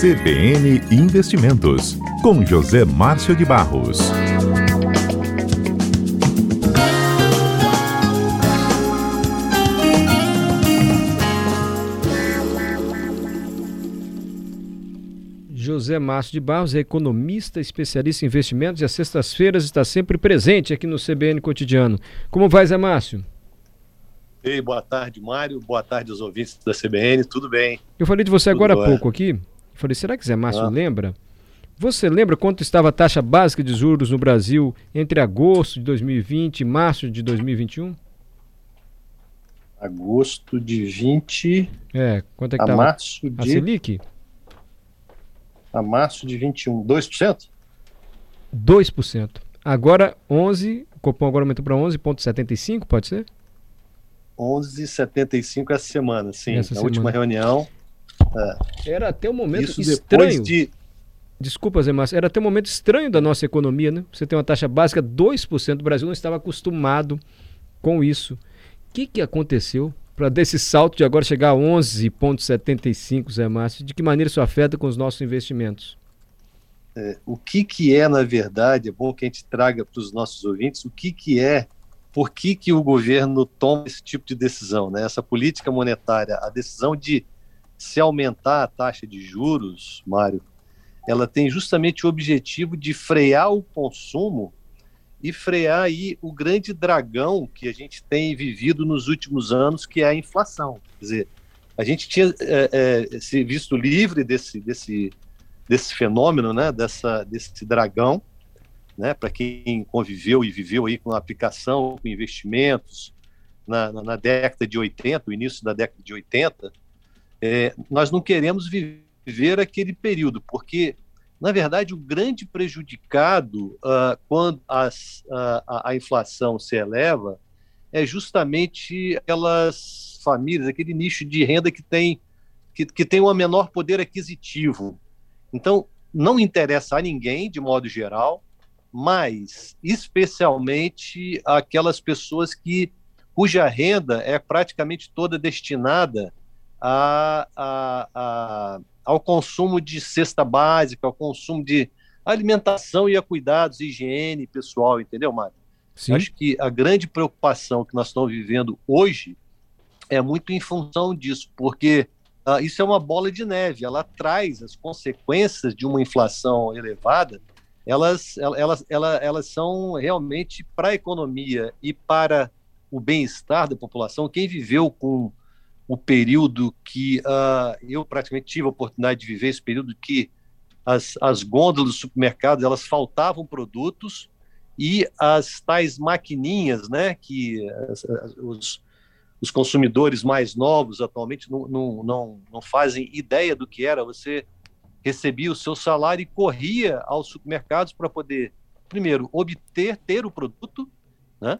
CBN Investimentos, com José Márcio de Barros. José Márcio de Barros é economista, especialista em investimentos e às sextas-feiras está sempre presente aqui no CBN Cotidiano. Como vai, Zé Márcio? Ei, boa tarde, Mário. Boa tarde aos ouvintes da CBN. Tudo bem? Eu falei de você Tudo agora há pouco aqui. Falei, será que Zé Márcio ah. lembra? Você lembra quanto estava a taxa básica de juros no Brasil entre agosto de 2020 e março de 2021? Agosto de 20. É, quanto é que estava? Março de. A Selic? A março de 21. 2%? 2%. Agora 11, o Copom agora aumentou para 11,75, pode ser? 11h75 essa semana, sim. Essa na semana. última reunião. É. Era até um momento Isso estranho. De... Desculpa, Zé Márcio, era até um momento estranho da nossa economia, né? Você tem uma taxa básica 2%, o Brasil não estava acostumado com isso. O que, que aconteceu para desse salto de agora chegar a 11,75, Zé Márcio? De que maneira isso afeta com os nossos investimentos? É, o que, que é, na verdade, é bom que a gente traga para os nossos ouvintes, o que, que é por que, que o governo toma esse tipo de decisão, né? Essa política monetária, a decisão de se aumentar a taxa de juros, Mário, ela tem justamente o objetivo de frear o consumo e frear aí o grande dragão que a gente tem vivido nos últimos anos, que é a inflação. Quer dizer, a gente tinha é, é, se visto livre desse, desse, desse fenômeno, né, dessa, desse dragão, né, para quem conviveu e viveu aí com a aplicação, com investimentos na, na, década de 80, o início da década de 80, é, nós não queremos viver aquele período, porque, na verdade, o grande prejudicado uh, quando as, uh, a, a inflação se eleva é justamente aquelas famílias, aquele nicho de renda que tem, que, que tem um menor poder aquisitivo. Então, não interessa a ninguém, de modo geral, mas especialmente aquelas pessoas que cuja renda é praticamente toda destinada a, a, a, ao consumo de cesta básica, ao consumo de alimentação e a cuidados, higiene pessoal, entendeu, Mário? Sim. Acho que a grande preocupação que nós estamos vivendo hoje é muito em função disso, porque uh, isso é uma bola de neve, ela traz as consequências de uma inflação elevada elas, elas, elas, elas são realmente para a economia e para o bem-estar da população. Quem viveu com o período que uh, eu praticamente tive a oportunidade de viver, esse período que as, as gôndolas dos supermercados elas faltavam produtos e as tais maquininhas, né, que as, as, os, os consumidores mais novos atualmente não, não, não, não fazem ideia do que era você recebia o seu salário e corria aos supermercados para poder, primeiro, obter, ter o produto, né?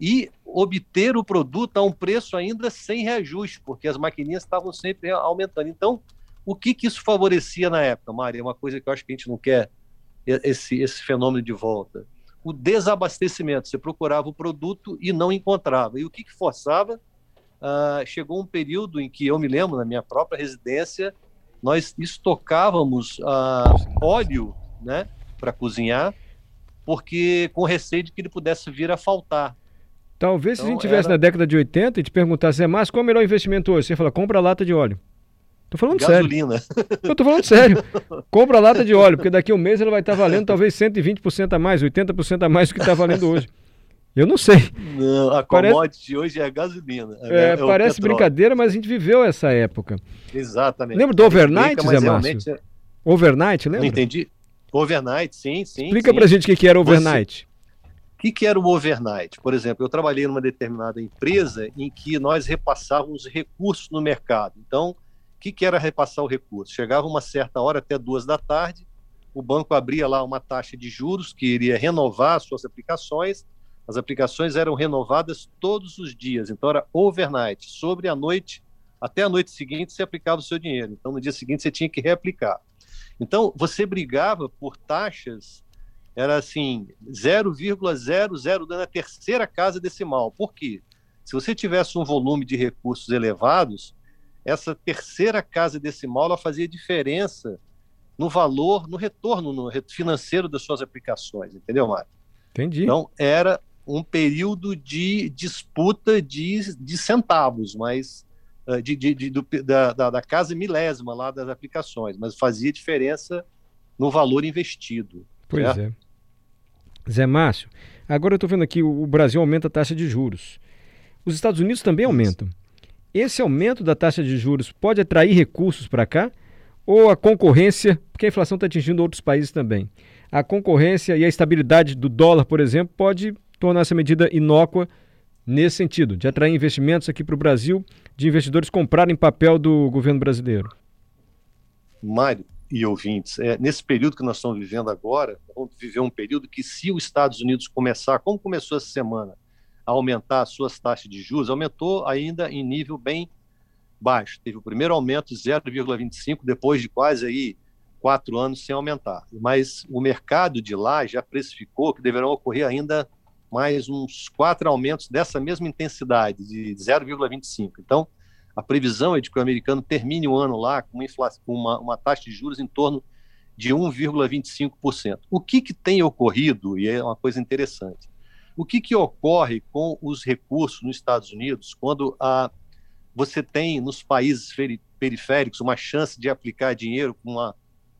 E obter o produto a um preço ainda sem reajuste, porque as maquininhas estavam sempre aumentando. Então, o que, que isso favorecia na época, Maria? É uma coisa que eu acho que a gente não quer esse, esse fenômeno de volta. O desabastecimento. Você procurava o produto e não encontrava. E o que, que forçava? Uh, chegou um período em que eu me lembro, na minha própria residência, nós estocávamos uh, óleo né, para cozinhar, porque com receio de que ele pudesse vir a faltar. Talvez então, se a gente estivesse era... na década de 80 e te perguntasse, é mais qual é o melhor investimento hoje? Você fala, compra lata de óleo. Tô falando Gasolina. sério. Eu tô falando sério. Compra lata de óleo, porque daqui a um mês ela vai estar valendo talvez 120% a mais, 80% a mais do que está valendo hoje. Eu não sei. Não, a parece... commodity hoje é a gasolina. É, é parece brincadeira, mas a gente viveu essa época. Exatamente. Lembra do overnight, Zé Márcio? É... Overnight, lembra? Não entendi. Overnight, sim, sim. Explica sim. pra gente o que, era overnight. O que, que era o overnight? Por exemplo, eu trabalhei numa determinada empresa em que nós repassávamos recursos no mercado. Então, o que, que era repassar o recurso? Chegava uma certa hora, até duas da tarde, o banco abria lá uma taxa de juros que iria renovar suas aplicações as aplicações eram renovadas todos os dias, então era overnight. Sobre a noite, até a noite seguinte, você aplicava o seu dinheiro. Então, no dia seguinte, você tinha que reaplicar. Então, você brigava por taxas, era assim, 0,00 na terceira casa decimal. Por quê? Se você tivesse um volume de recursos elevados, essa terceira casa decimal ela fazia diferença no valor, no retorno no financeiro das suas aplicações, entendeu, Mário? Entendi. Então, era um período de disputa de, de centavos, mas eh, de, de, de do, da, da, da, casa milésima lá das aplicações, mas fazia diferença no valor investido. Pois certo? é. Zé Márcio, agora eu estou vendo aqui o Brasil aumenta a taxa de juros. Os Estados Unidos também aumentam. Esse aumento da taxa de juros pode atrair recursos para cá? Ou a concorrência, porque a inflação está atingindo outros países também, a concorrência e a estabilidade do dólar, por exemplo, pode tornar essa medida inócua nesse sentido, de atrair investimentos aqui para o Brasil, de investidores comprarem papel do governo brasileiro? Mário e ouvintes, é, nesse período que nós estamos vivendo agora, vamos viver um período que, se os Estados Unidos começar, como começou essa semana, a aumentar as suas taxas de juros, aumentou ainda em nível bem baixo. Teve o primeiro aumento de 0,25 depois de quase aí quatro anos sem aumentar. Mas o mercado de lá já precificou que deverão ocorrer ainda mais uns quatro aumentos dessa mesma intensidade, de 0,25. Então, a previsão é de que o americano termine o ano lá com uma, uma, uma taxa de juros em torno de 1,25%. O que, que tem ocorrido, e é uma coisa interessante, o que, que ocorre com os recursos nos Estados Unidos quando a, você tem nos países periféricos uma chance de aplicar dinheiro com uma,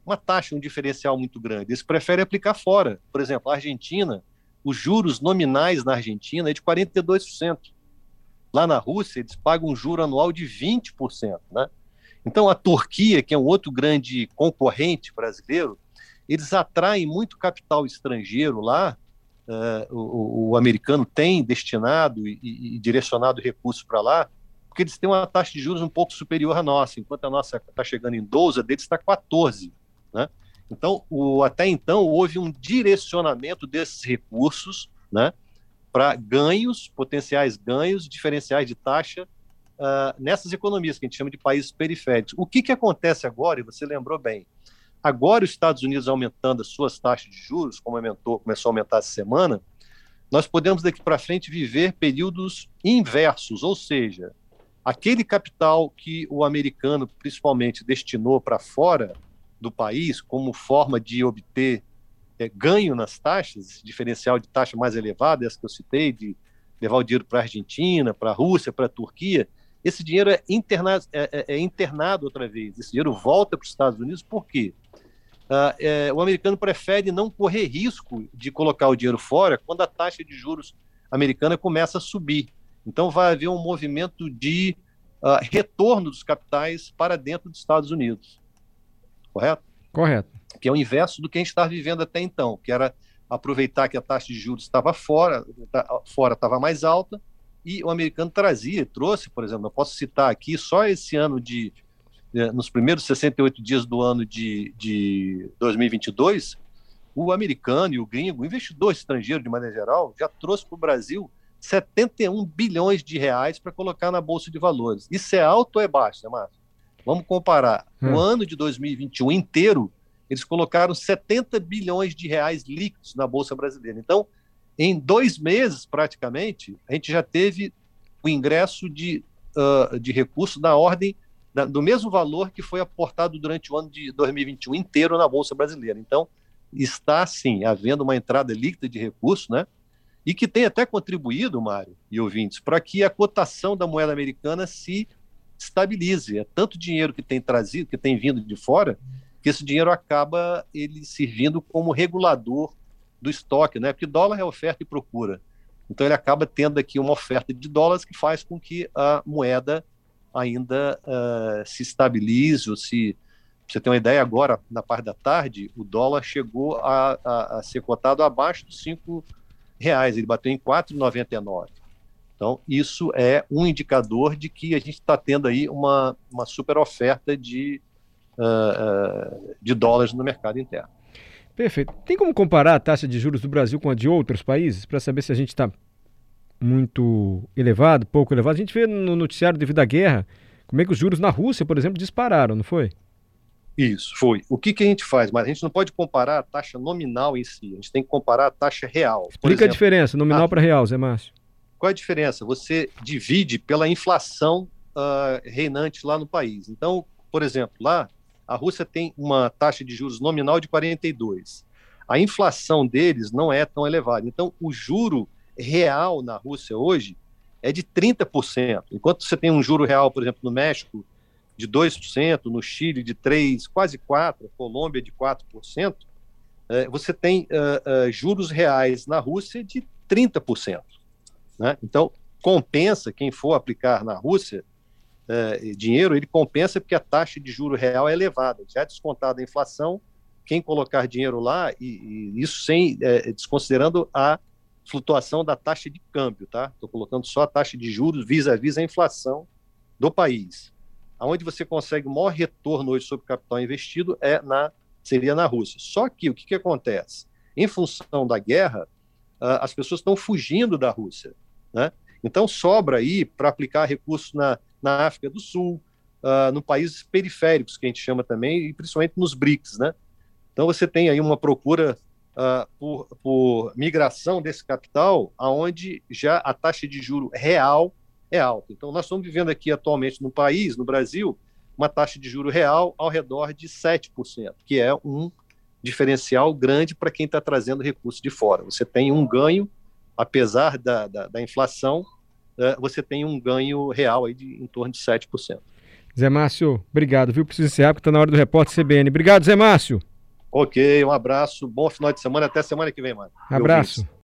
uma taxa, um diferencial muito grande? Eles preferem aplicar fora. Por exemplo, a Argentina os juros nominais na Argentina é de 42%. Lá na Rússia, eles pagam um juro anual de 20%. Né? Então, a Turquia, que é um outro grande concorrente brasileiro, eles atraem muito capital estrangeiro lá. Uh, o, o, americano tem destinado e, e direcionado recursos para lá, porque eles têm uma taxa de juros um pouco superior à nossa. Enquanto a nossa está chegando em 12, a deles está 14. Né? Então, o, até então, houve um direcionamento desses recursos né, para ganhos, potenciais ganhos, diferenciais de taxa uh, nessas economias que a gente chama de países periféricos. O que, que acontece agora, e você lembrou bem, agora os Estados Unidos aumentando as suas taxas de juros, como aumentou, começou a aumentar essa semana, nós podemos daqui para frente viver períodos inversos, ou seja, aquele capital que o americano principalmente destinou para fora do país como forma de obter é, ganho nas taxas, diferencial de taxa mais elevada, essa que eu citei, de levar o dinheiro para a Argentina, para a Rússia, para a Turquia, esse dinheiro é, interna é, é, é, internado outra vez, esse dinheiro volta para os Estados Unidos, por quê? Ah, é, o americano prefere não correr risco de colocar o dinheiro fora quando a taxa de juros americana começa a subir. Então vai haver um movimento de uh, retorno dos capitais para dentro dos Estados Unidos correto? Correto. Que é o inverso do que a gente estava vivendo até então, que era aproveitar que a taxa de juros estava fora, tá, fora estava mais alta, e o americano trazia, trouxe, por exemplo, eu posso citar aqui, só esse ano de, eh, nos primeiros 68 dias do ano de, de 2022, o americano e o gringo, o investidor estrangeiro de maneira geral, já trouxe para o Brasil 71 bilhões de reais para colocar na Bolsa de Valores. Isso é alto ou é baixo, né, Márcio? Vamos comparar. Hum. O ano de 2021 inteiro, eles colocaram 70 bilhões de reais líquidos na Bolsa Brasileira. Então, em dois meses, praticamente, a gente já teve o ingresso de, uh, de recursos na ordem da, do mesmo valor que foi aportado durante o ano de 2021 inteiro na Bolsa Brasileira. Então, está, sim, havendo uma entrada líquida de recursos, né? E que tem até contribuído, Mário e ouvintes, para que a cotação da moeda americana se estabilize. É tanto dinheiro que tem trazido, que tem vindo de fora, que esse dinheiro acaba ele servindo como regulador do estoque, né? Porque dólar é oferta e procura. Então ele acaba tendo aqui uma oferta de dólares que faz com que a moeda ainda uh, se estabilize ou se você tem uma ideia agora na parte da tarde o dólar chegou a, a, a ser cotado abaixo dos cinco reais ele bateu em 4,99 então, isso é um indicador de que a gente está tendo aí uma, uma super oferta de, uh, uh, de dólares no mercado interno. Perfeito. Tem como comparar a taxa de juros do Brasil com a de outros países para saber se a gente está muito elevado, pouco elevado? A gente vê no noticiário devido à guerra como é que os juros na Rússia, por exemplo, dispararam, não foi? Isso, foi. O que, que a gente faz? Mas a gente não pode comparar a taxa nominal em si, a gente tem que comparar a taxa real. Explica exemplo, a diferença, nominal para real, Zé Márcio. Qual é a diferença? Você divide pela inflação uh, reinante lá no país. Então, por exemplo, lá a Rússia tem uma taxa de juros nominal de 42. A inflação deles não é tão elevada. Então, o juro real na Rússia hoje é de 30%. Enquanto você tem um juro real, por exemplo, no México, de 2%, no Chile de 3%, quase 4%, Colômbia de 4%, é, você tem uh, uh, juros reais na Rússia de 30%. Né? Então, compensa quem for aplicar na Rússia uh, dinheiro, ele compensa porque a taxa de juro real é elevada, já é descontada a inflação, quem colocar dinheiro lá, e, e isso sem desconsiderando a flutuação da taxa de câmbio, tá? Estou colocando só a taxa de juros vis-à-vis -a, inflação do país. Aonde você consegue o maior retorno hoje sobre capital investido é na seria na Rússia. Só que o que, que acontece? Em função da guerra, as pessoas estão fugindo da Rússia, né? Então sobra aí para aplicar recursos na, na África do Sul, uh, no países periféricos que a gente chama também, e principalmente nos BRICS, né? Então você tem aí uma procura uh, por, por, migração desse capital, aonde já a taxa de juro real é alta. Então, nós estamos vivendo aqui atualmente no país, no Brasil, uma taxa de juro real ao redor de 7%, que é um diferencial grande para quem está trazendo recursos de fora. Você tem um ganho, apesar da, da, da inflação, você tem um ganho real aí de em torno de 7%. Zé Márcio, obrigado, viu? Preciso encerrar porque está na hora do repórter CBN. Obrigado, Zé Márcio. Ok, um abraço, bom final de semana, até semana que vem, mano. Abraço.